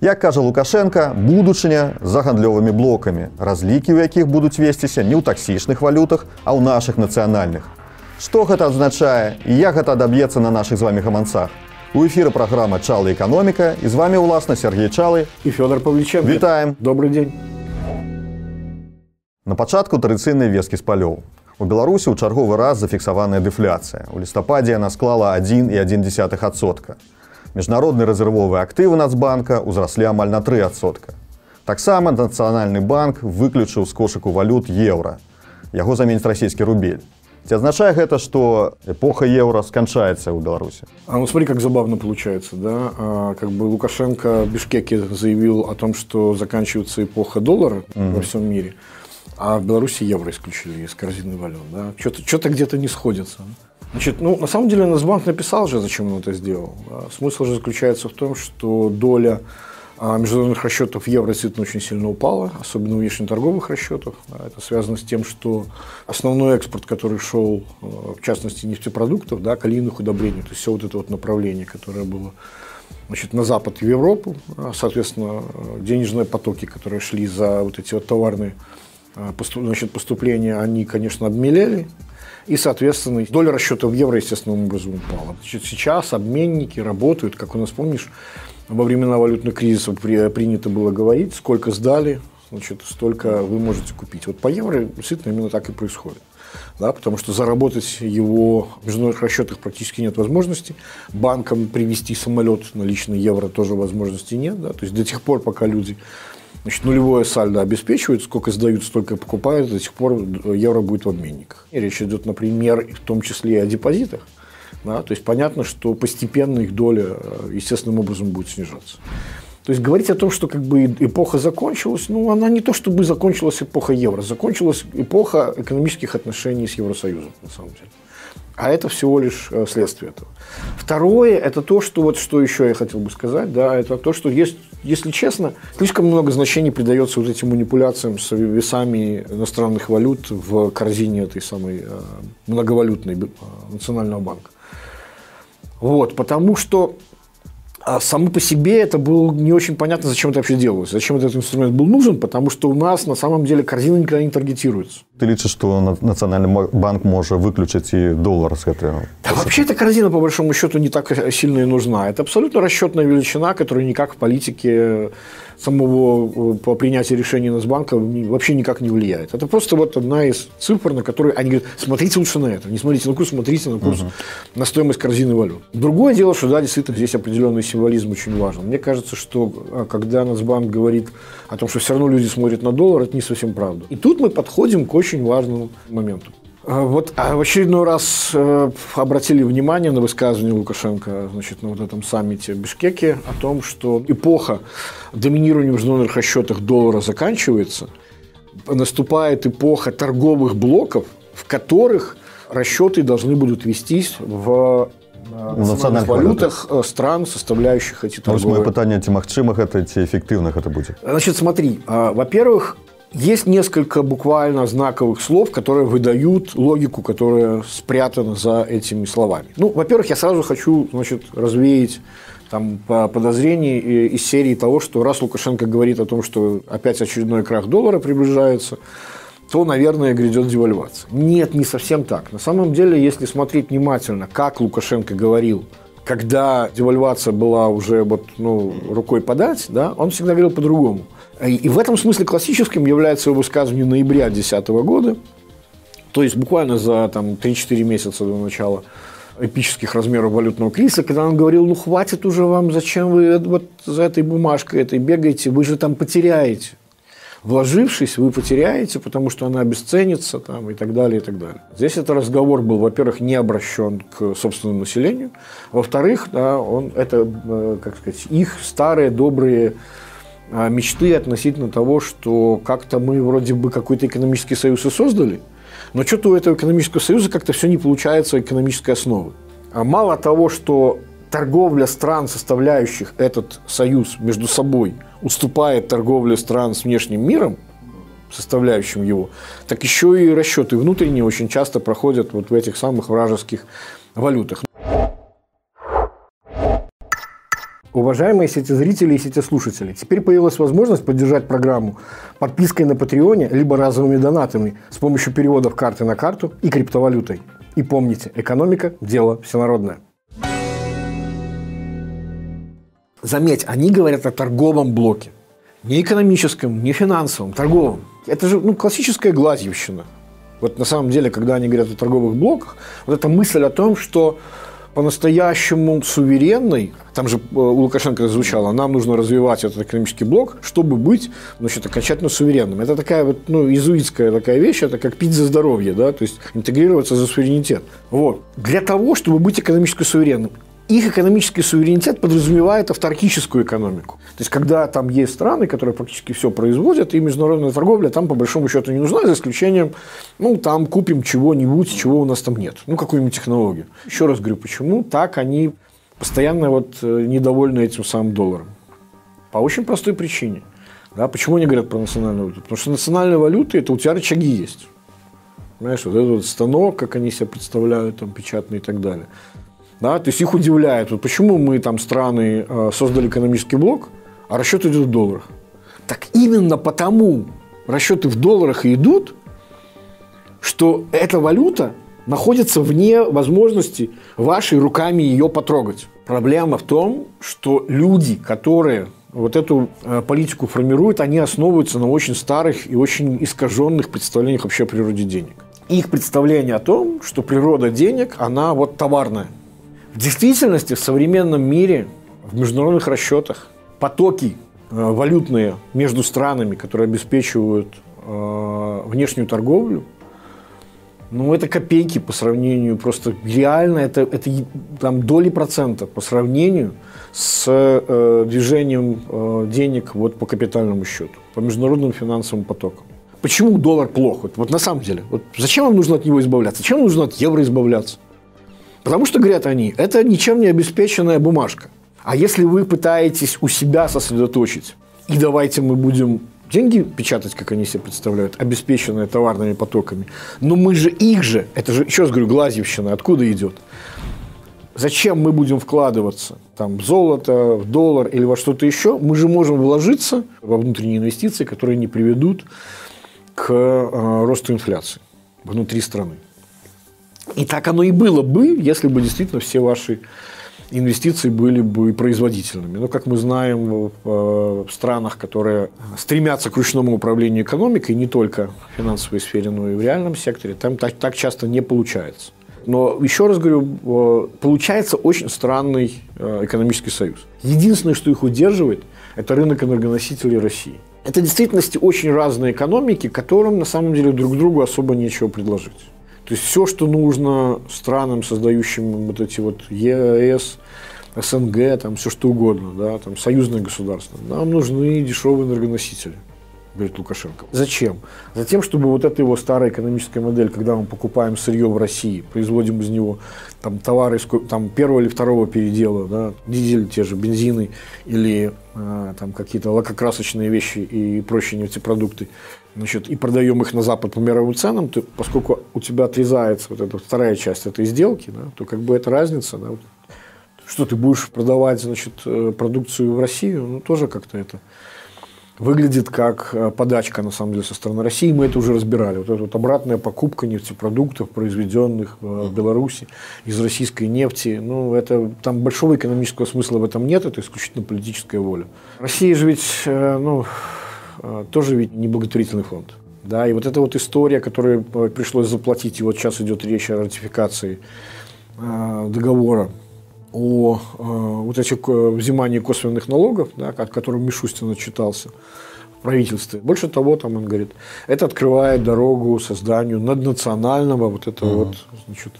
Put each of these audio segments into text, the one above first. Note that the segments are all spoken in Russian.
Як кажа Лукашенко, будучыня за гандлёвымі блокамі, разлікі ў якіх будуць весціся не ў таксічных валютах, а ў нашых нацыянальных. Што гэта азначае і як гэта адаб'ецца на нашых з вами гаманцах? У эфіры праграма Чалы эканоміка і з вами уласна Сергей Чалы і Фёдор Павліченко. Вітаем. Добрый дзень. На пачатку традыцыйнай вескі з палёў. У Беларусі ў чарговы раз зафіксаваная дэфляцыя. У лістападзе яна склала 1,1%. Міжнародны рэзервовыя актывы Нацбанка ўзраслі амаль на 3%. Таксама нацыянальны банк выключыў з кошыку валют еўра. Яго заменіць расійскі рубель. Ці означает гэта, что эпоха евро скончается у Беларуси? А ну смотри, как забавно получается, да? А, как бы Лукашенко в Бишкеке заявил о том, что заканчивается эпоха доллара mm-hmm. во всем мире, а в Беларуси евро исключили из корзины валют, да? Что-то, что-то где-то не сходится. Значит, ну, на самом деле, Нацбанк написал же, зачем он это сделал. Смысл же заключается в том, что доля а международных расчетов евро действительно очень сильно упала, особенно внешнеторговых расчетов. Это связано с тем, что основной экспорт, который шел, в частности, нефтепродуктов, да, калийных удобрений, то есть все вот это вот направление, которое было значит, на запад и в Европу, а, соответственно, денежные потоки, которые шли за вот эти вот товарные значит, поступления, они, конечно, обмелели, и, соответственно, доля расчетов в евро естественным образом упала. Значит, сейчас обменники работают, как у нас, помнишь, во времена валютных кризисов принято было говорить, сколько сдали, значит, столько вы можете купить. Вот по евро действительно именно так и происходит. Да, потому что заработать его в международных расчетах практически нет возможности. Банкам привести самолет на личный евро тоже возможности нет. Да, то есть до тех пор, пока люди значит, нулевое сальдо обеспечивают, сколько сдают, столько покупают, до тех пор евро будет в обменниках. И речь идет, например, в том числе и о депозитах. Да? То есть понятно, что постепенно их доля э, естественным образом будет снижаться. То есть говорить о том, что как бы эпоха закончилась, ну, она не то чтобы закончилась эпоха евро, закончилась эпоха экономических отношений с Евросоюзом, на самом деле. А это всего лишь э, следствие этого. Второе, это то, что вот что еще я хотел бы сказать, да, это то, что есть, если честно, слишком много значений придается вот этим манипуляциям с весами иностранных валют в корзине этой самой э, многовалютной национального банка. Вот, потому что а само по себе это было не очень понятно, зачем это вообще делалось, зачем этот инструмент был нужен, потому что у нас на самом деле корзина никогда не таргетируется. Ты лічыш, что Национальный банк может выключить и доллар с этого? Да, вообще эта корзина, по большому счету, не так сильно и нужна. Это абсолютно расчетная величина, которая никак в политике самого по принятию решения Нацбанка вообще никак не влияет. Это просто вот одна из цифр, на которые они говорят, смотрите лучше на это, не смотрите на курс, смотрите на курс, угу. на стоимость корзины валют. Другое дело, что да, действительно здесь определенный символизм очень важен. Мне кажется, что а, когда Нацбанк говорит о том, что все равно люди смотрят на доллар, это не совсем правда. И тут мы подходим к очень важному моменту. А, вот а в очередной раз э, обратили внимание на высказывание Лукашенко значит, на вот этом саммите в Бишкеке о том, что эпоха доминирования в международных расчетах доллара заканчивается, наступает эпоха торговых блоков, в которых расчеты должны будут вестись в э, национальных валютах э, стран, составляющих эти торговые. Ось питання, ці магчимых это, ці эффективных это будет? Значит, смотри, во-первых, есть несколько буквально знаковых слов, которые выдают логику, которая спрятана за этими словами. Ну, во-первых, я сразу хочу значит, развеять там, подозрения из серии того, что раз Лукашенко говорит о том, что опять очередной крах доллара приближается, то, наверное, грядет девальвация. Нет, не совсем так. На самом деле, если смотреть внимательно, как Лукашенко говорил, когда девальвация была уже вот, ну, рукой подать, да, он всегда говорил по-другому – и в этом смысле классическим является его высказывание ноября 2010 года, то есть буквально за там, 3-4 месяца до начала эпических размеров валютного кризиса, когда он говорил, ну хватит уже вам, зачем вы вот за этой бумажкой этой бегаете, вы же там потеряете. Вложившись, вы потеряете, потому что она обесценится там, и так далее, и так далее. Здесь этот разговор был, во-первых, не обращен к собственному населению, во-вторых, да, он, это, э, как сказать, их старые добрые а, мечты относительно того, что как-то мы вроде бы какой-то экономический союз и создали, но что-то у этого экономического союза как-то все не получается экономической основы. А мало того, что торговля стран, составляющих этот союз между собой, уступает торговле стран с внешним миром, составляющим его, так еще и расчеты внутренние очень часто проходят вот в этих самых вражеских валютах. Уважаемые сети-зрители и сети-слушатели, теперь появилась возможность поддержать программу подпиской на Патреоне либо разовыми донатами с помощью переводов карты на карту и криптовалютой. И помните, экономика – дело всенародное. Заметь, они говорят о торговом блоке. Не экономическом, не финансовом, торговом. Это же ну, классическая глазьевщина. Вот на самом деле, когда они говорят о торговых блоках, вот эта мысль о том, что по-настоящему суверенной, там же э, у Лукашенко звучало, нам нужно развивать этот экономический блок, чтобы быть значит, окончательно суверенным. Это такая вот, ну, иезуитская такая вещь, это как пить за здоровье, да, то есть интегрироваться за суверенитет. Вот. Для того, чтобы быть экономически суверенным, их экономический суверенитет подразумевает автаркическую экономику. То есть, когда там есть страны, которые практически все производят, и международная торговля там, по большому счету, не нужна, за исключением, ну, там купим чего-нибудь, чего у нас там нет. Ну, какую-нибудь технологию. Еще раз говорю, почему так они постоянно вот э, недовольны этим самым долларом? По очень простой причине. Да, почему они говорят про национальную валюту? Потому что национальная валюта – это у тебя рычаги есть. Понимаешь, вот этот вот станок, как они себя представляют, там, печатный и так далее. Да? То есть их удивляет, вот почему мы там страны э, создали экономический блок, а расчет идет в долларах. Так именно потому расчеты в долларах идут, что эта валюта находится вне возможности вашей руками ее потрогать. Проблема в том, что люди, которые вот эту э, политику формируют, они основываются на очень старых и очень искаженных представлениях вообще о природе денег. Их представление о том, что природа денег, она вот товарная. В действительности в современном мире, в международных расчетах, потоки э, валютные между странами, которые обеспечивают э, внешнюю торговлю, ну, это копейки по сравнению, просто реально это, это там доли процента по сравнению с э, движением э, денег вот по капитальному счету, по международным финансовым потокам. Почему доллар плохо? Вот, вот на самом деле, вот зачем вам нужно от него избавляться? Зачем нужно от евро избавляться? Потому что, говорят они, это ничем не обеспеченная бумажка. А если вы пытаетесь у себя сосредоточить, и давайте мы будем деньги печатать, как они себе представляют, обеспеченные товарными потоками, но мы же их же, это же, еще раз говорю, глазьевщина, откуда идет? Зачем мы будем вкладываться там, в золото, в доллар или во что-то еще? Мы же можем вложиться во внутренние инвестиции, которые не приведут к э, росту инфляции внутри страны. И так оно и было бы, если бы действительно все ваши инвестиции были бы производительными. Но, как мы знаем, в странах, которые стремятся к ручному управлению экономикой, не только в финансовой сфере, но и в реальном секторе, там так, так часто не получается. Но, еще раз говорю, э, получается очень странный э, экономический союз. Единственное, что их удерживает, это рынок энергоносителей России. Это в действительности очень разные экономики, которым на самом деле друг другу особо нечего предложить. То есть все, что нужно странам, создающим вот эти вот ЕС, СНГ, там все что угодно, да, там союзное государство, нам нужны дешевые энергоносители говорит Лукашенко. Зачем? Затем, чтобы вот эта его старая экономическая модель, когда мы покупаем сырье в России, производим из него там, товары там, первого или второго передела, да, дизель, те же бензины или э, там, какие-то лакокрасочные вещи и прочие нефтепродукты, значит, и продаем их на Запад по мировым ценам, то, поскольку у тебя отрезается вот эта вторая часть этой сделки, да, то как бы эта разница, да, что ты будешь продавать, значит, э, продукцию в Россию, ну, тоже как-то это выглядит как э, подачка, на самом деле, со стороны России. Мы это уже разбирали. Вот эта вот обратная покупка нефтепродуктов, произведенных в Беларуси из российской нефти. Ну, это, там большого экономического смысла в этом нет, это исключительно политическая воля. Россия же ведь, э, ну, э, тоже ведь не благотворительный фонд. Да, и вот эта вот история, которую пришлось заплатить, и вот сейчас идет речь о ратификации договора о э, вот этих взимании косвенных налогов, да, о котором Мишустин отчитался в правительстве. Больше того, там он говорит, это открывает дорогу созданию наднационального вот этого угу. вот, значит,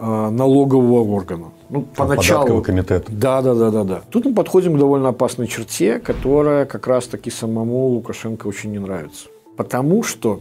э, налогового органа. Ну, поначалу. комитет. Да, да, да, да, да. Тут мы подходим к довольно опасной черте, которая как раз-таки самому Лукашенко очень не нравится. Потому что,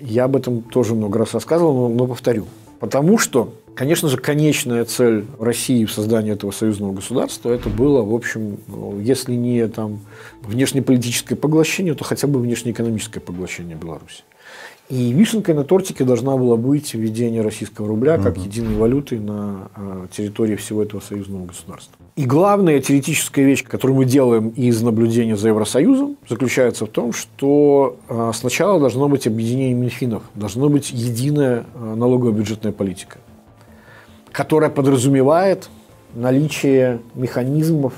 я об этом тоже много раз рассказывал, но, но повторю. Потому что Конечно же, конечная цель России в создании этого союзного государства это было, в общем, если не там внешнеполитическое поглощение, то хотя бы внешнеэкономическое поглощение Беларуси. И вишенкой на тортике должна была быть введение российского рубля как единой валюты на э, территории всего этого союзного государства. И главная теоретическая вещь, которую мы делаем из наблюдения за Евросоюзом, заключается в том, что э, сначала должно быть объединение Минфинов, должна быть единая э, налоговая бюджетная политика, которая подразумевает наличие механизмов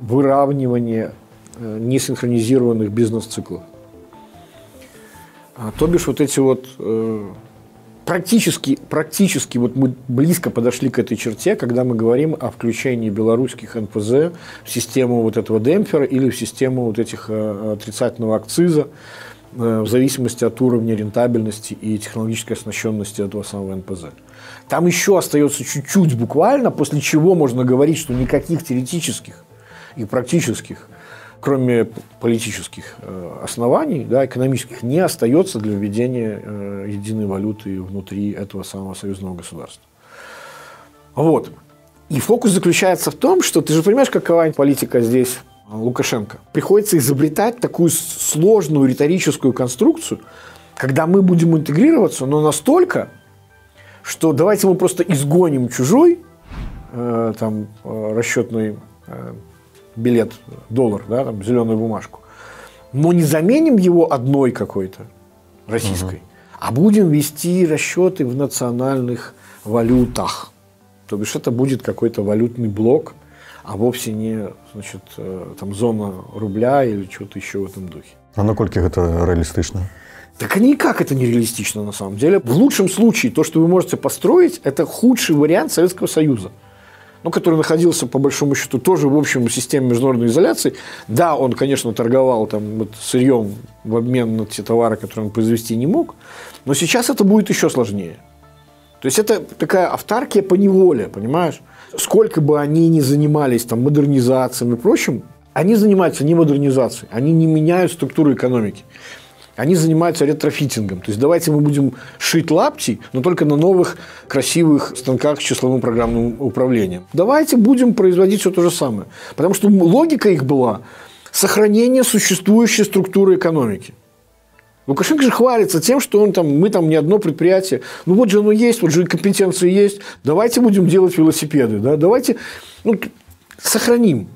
выравнивания несинхронизированных бизнес-циклов. А, то бишь вот эти вот э, практически, практически вот мы близко подошли к этой черте, когда мы говорим о включении белорусских НПЗ в систему вот этого демпфера или в систему вот этих э, отрицательного акциза э, в зависимости от уровня рентабельности и технологической оснащенности этого самого НПЗ. Там еще остается чуть-чуть буквально, после чего можно говорить, что никаких теоретических и практических кроме политических э, оснований, да, экономических, не остается для введения э, единой валюты внутри этого самого союзного государства. Вот. И фокус заключается в том, что ты же понимаешь, какова политика здесь Лукашенко. Приходится изобретать такую сложную риторическую конструкцию, когда мы будем интегрироваться, но настолько, что давайте мы просто изгоним чужой э, там, э, расчетный э, билет, доллар, да, там, зеленую бумажку, но не заменим его одной какой-то российской, угу. а будем вести расчеты в национальных валютах. То бишь это будет какой-то валютный блок, а вовсе не значит, там, зона рубля или что-то еще в этом духе. А насколько это реалистично? Так никак это не реалистично на самом деле. В лучшем случае то, что вы можете построить, это худший вариант Советского Союза ну, который находился, по большому счету, тоже в общем системе международной изоляции. Да, он, конечно, торговал там, вот, сырьем в обмен на те товары, которые он произвести не мог, но сейчас это будет еще сложнее. То есть это такая автаркия по неволе, понимаешь? Сколько бы они ни занимались там, модернизацией и прочим, они занимаются не модернизацией, они не меняют структуру экономики они занимаются ретрофитингом. То есть давайте мы будем шить лапти, но только на новых красивых станках с числовым программным управлением. Давайте будем производить все то же самое. Потому что логика их была сохранение существующей структуры экономики. Лукашенко же хвалится тем, что он там, мы там не одно предприятие. Ну вот же оно есть, вот же компетенции есть. Давайте будем делать велосипеды. Да? Давайте ну, сохраним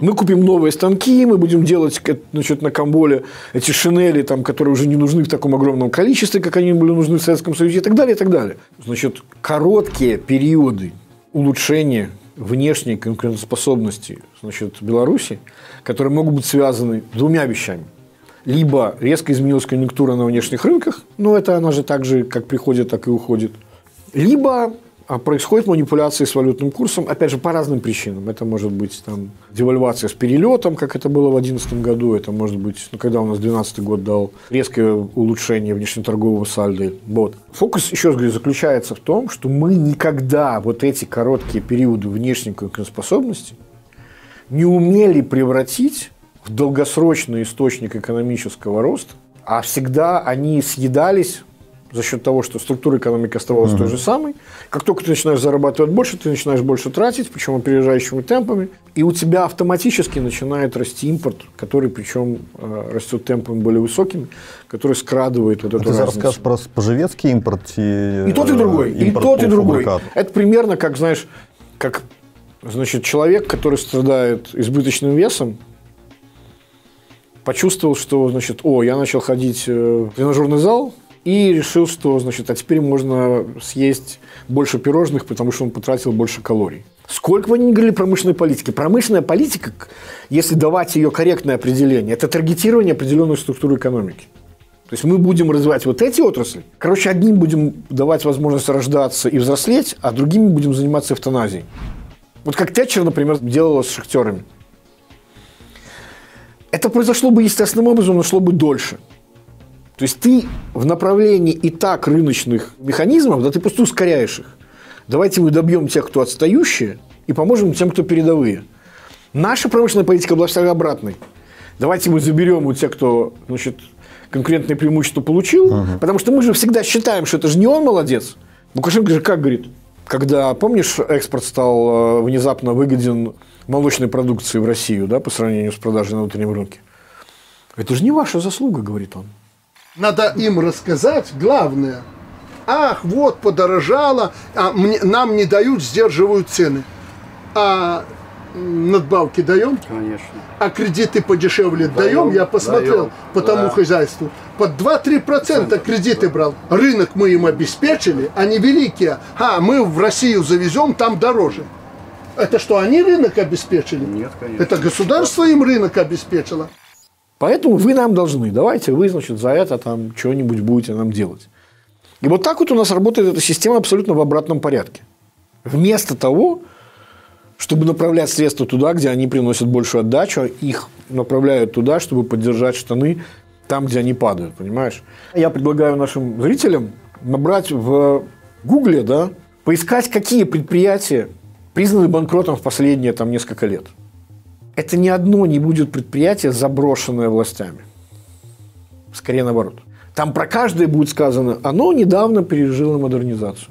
мы купим новые станки, мы будем делать значит, на Камболе эти шинели, там, которые уже не нужны в таком огромном количестве, как они были нужны в Советском Союзе и так далее, и так далее. Значит, короткие периоды улучшения внешней конкурентоспособности значит, Беларуси, которые могут быть связаны двумя вещами. Либо резко изменилась конъюнктура на внешних рынках, но это она же так же, как приходит, так и уходит. Либо а происходит манипуляции с валютным курсом, опять же, по разным причинам. Это может быть там, девальвация с перелетом, как это было в 2011 году. Это может быть, ну, когда у нас 2012 год дал резкое улучшение внешнеторгового сальда. Вот. Фокус, еще раз говорю, заключается в том, что мы никогда вот эти короткие периоды внешней конкурентоспособности не умели превратить в долгосрочный источник экономического роста, а всегда они съедались за счет того, что структура экономики оставалась угу. той же самой. Как только ты начинаешь зарабатывать больше, ты начинаешь больше тратить, причем опережающими темпами, и у тебя автоматически начинает расти импорт, который причем э, растет темпами более высокими, который скрадывает вот а эту ты разницу. расскажешь про поживецкий импорт и, и тот и другой, и тот и другой. Это примерно как, знаешь, как значит, человек, который страдает избыточным весом, почувствовал, что, значит, о, я начал ходить в тренажерный зал, и решил, что, значит, а теперь можно съесть больше пирожных, потому что он потратил больше калорий. Сколько вы не говорили промышленной политики? Промышленная политика, если давать ее корректное определение, это таргетирование определенной структуры экономики. То есть мы будем развивать вот эти отрасли. Короче, одним будем давать возможность рождаться и взрослеть, а другими будем заниматься эвтаназией. Вот как Тэтчер, например, делала с шахтерами. Это произошло бы естественным образом, но шло бы дольше. То есть ты в направлении и так рыночных механизмов, да ты просто ускоряешь их. Давайте мы добьем тех, кто отстающие, и поможем тем, кто передовые. Наша промышленная политика была всегда обратной. Давайте мы заберем у тех, кто значит, конкурентное преимущество получил, угу. потому что мы же всегда считаем, что это же не он молодец. Лукашенко же как говорит? когда, помнишь, экспорт стал э, внезапно выгоден молочной продукции в Россию, да, по сравнению с продажей на внутреннем рынке. Это же не ваша заслуга, говорит он. Надо им рассказать главное. Ах, вот подорожало, а мне, нам не дают, сдерживают цены. А надбавки даем? Конечно. А кредиты подешевле даем? Я посмотрел даем, по тому да. хозяйству. Под 2-3% кредиты брал. Рынок мы им обеспечили, они великие. А, мы в Россию завезем, там дороже. Это что, они рынок обеспечили? Нет, конечно. Это государство им рынок обеспечило. Поэтому вы нам должны. Давайте вы, значит, за это там что-нибудь будете нам делать. И вот так вот у нас работает эта система абсолютно в обратном порядке. Вместо того, чтобы направлять средства туда, где они приносят большую отдачу, их направляют туда, чтобы поддержать штаны там, где они падают, понимаешь? Я предлагаю нашим зрителям набрать в Гугле, да, поискать, какие предприятия признаны банкротом в последние там несколько лет. Это ни одно не будет предприятие, заброшенное властями. Скорее наоборот. Там про каждое будет сказано, оно недавно пережило модернизацию.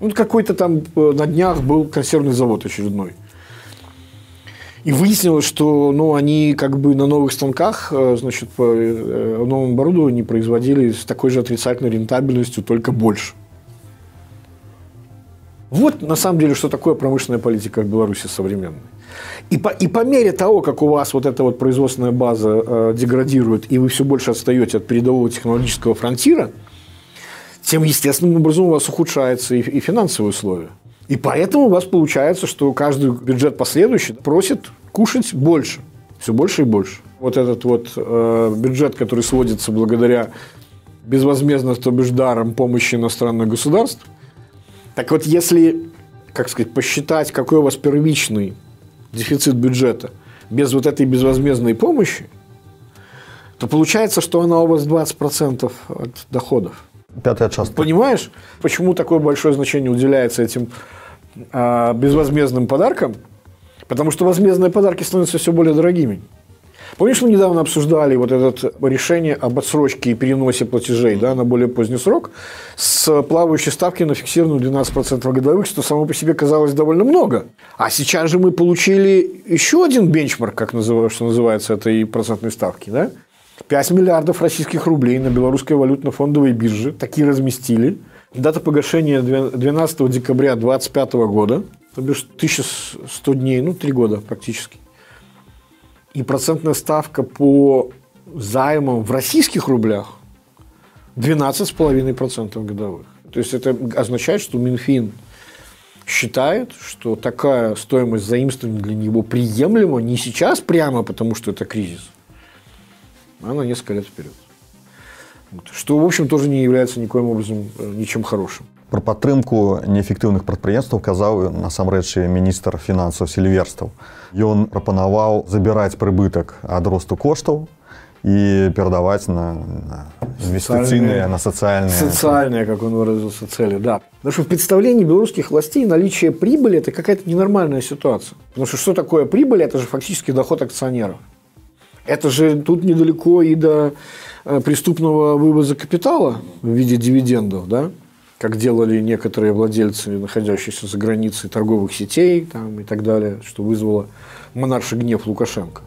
Ну, какой-то там э, на днях был консервный завод очередной. И выяснилось, что ну, они как бы на новых станках, э, значит, по э, новому оборудованию производили с такой же отрицательной рентабельностью, только больше. Вот на самом деле, что такое промышленная политика в Беларуси современной. И по, и по мере того, как у вас вот эта вот производственная база э, деградирует, и вы все больше отстаете от передового технологического фронтира, тем естественным образом у вас ухудшаются и, и финансовые условия. И поэтому у вас получается, что каждый бюджет последующий просит кушать больше, все больше и больше. Вот этот вот э, бюджет, который сводится благодаря безвозмездно, то бишь даром помощи иностранных государств. Так вот, если, как сказать, посчитать, какой у вас первичный дефицит бюджета без вот этой безвозмездной помощи, то получается, что она у вас 20% от доходов. Пятая часть. Понимаешь, почему такое большое значение уделяется этим а, безвозмездным подаркам? Потому что возмездные подарки становятся все более дорогими. Помнишь, мы недавно обсуждали вот это решение об отсрочке и переносе платежей да, на более поздний срок с плавающей ставки на фиксированную 12% годовых, что само по себе казалось довольно много. А сейчас же мы получили еще один бенчмарк, как называют, что называется, этой процентной ставки. Да? 5 миллиардов российских рублей на белорусской валютно-фондовой бирже такие разместили. Дата погашения 12 декабря 2025 года, то бишь 1100 дней, ну, 3 года практически. И процентная ставка по займам в российских рублях 12,5% годовых. То есть это означает, что Минфин считает, что такая стоимость заимствования для него приемлема не сейчас прямо, потому что это кризис, а на несколько лет вперед. Что, в общем, тоже не является никоим образом э, ничем хорошим. Про падтрымку неэфектыўных прадпрыемстваў казаў насамрэч і міністр фінансаў сільверстаў. Ён прапанаваў забіраць прыбытак ад росту коштаў и передавать на, на инвестиционные, на социальные. Социальные, как он выразился, цели, да. Потому что в представлении белорусских властей наличие прибыли – это какая-то ненормальная ситуация. Потому что что такое прибыль? Это же фактически доход акционеров. Это же тут недалеко и до э, преступного вывоза капитала в виде дивидендов, да? Как делали некоторые владельцы, находящиеся за границей торговых сетей там, и так далее, что вызвало монарший гнев Лукашенко.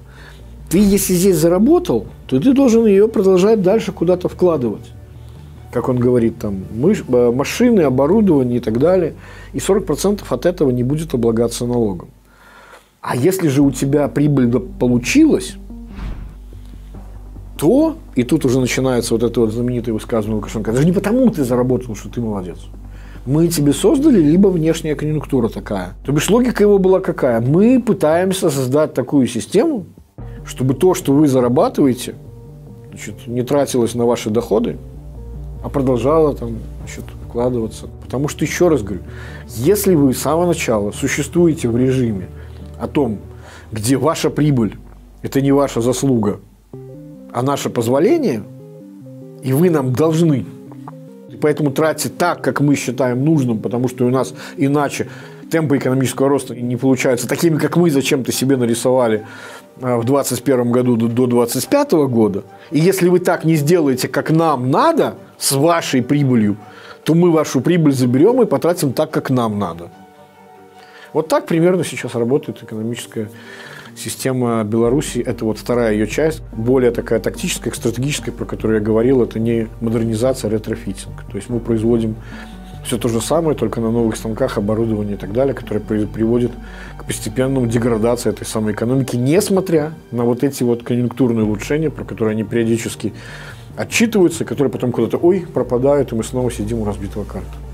Ты, если здесь заработал, то ты должен ее продолжать дальше куда-то вкладывать. Как он говорит, там, э, машины, оборудование и так далее. И 40% от этого не будет облагаться налогом. А если же у тебя прибыль получилась, то, и тут уже начинается вот это вот знаменитое высказывание Лукашенко, это же не потому ты заработал, что ты молодец. Мы тебе создали, либо внешняя конъюнктура такая. То бишь логика его была какая? Мы пытаемся создать такую систему, чтобы то, что вы зарабатываете, значит, не тратилось на ваши доходы, а продолжало там, значит, вкладываться. Потому что, еще раз говорю, если вы с самого начала существуете в режиме о том, где ваша прибыль – это не ваша заслуга, а наше позволение, и вы нам должны. И поэтому тратьте так, как мы считаем нужным, потому что у нас иначе темпы экономического роста не получаются такими, как мы зачем-то себе нарисовали а, в 2021 году до 2025 года. И если вы так не сделаете, как нам надо, с вашей прибылью, то мы вашу прибыль заберем и потратим так, как нам надо. Вот так примерно сейчас работает экономическая система Беларуси. Это вот вторая ее часть, более такая тактическая, стратегическая, про которую я говорил. Это не модернизация, а ретрофитинг. То есть мы производим все то же самое, только на новых станках, оборудование и так далее, которое приводит к постепенному деградации этой самой экономики, несмотря на вот эти вот конъюнктурные улучшения, про которые они периодически отчитываются, которые потом куда-то, ой, пропадают, и мы снова сидим у разбитого карта.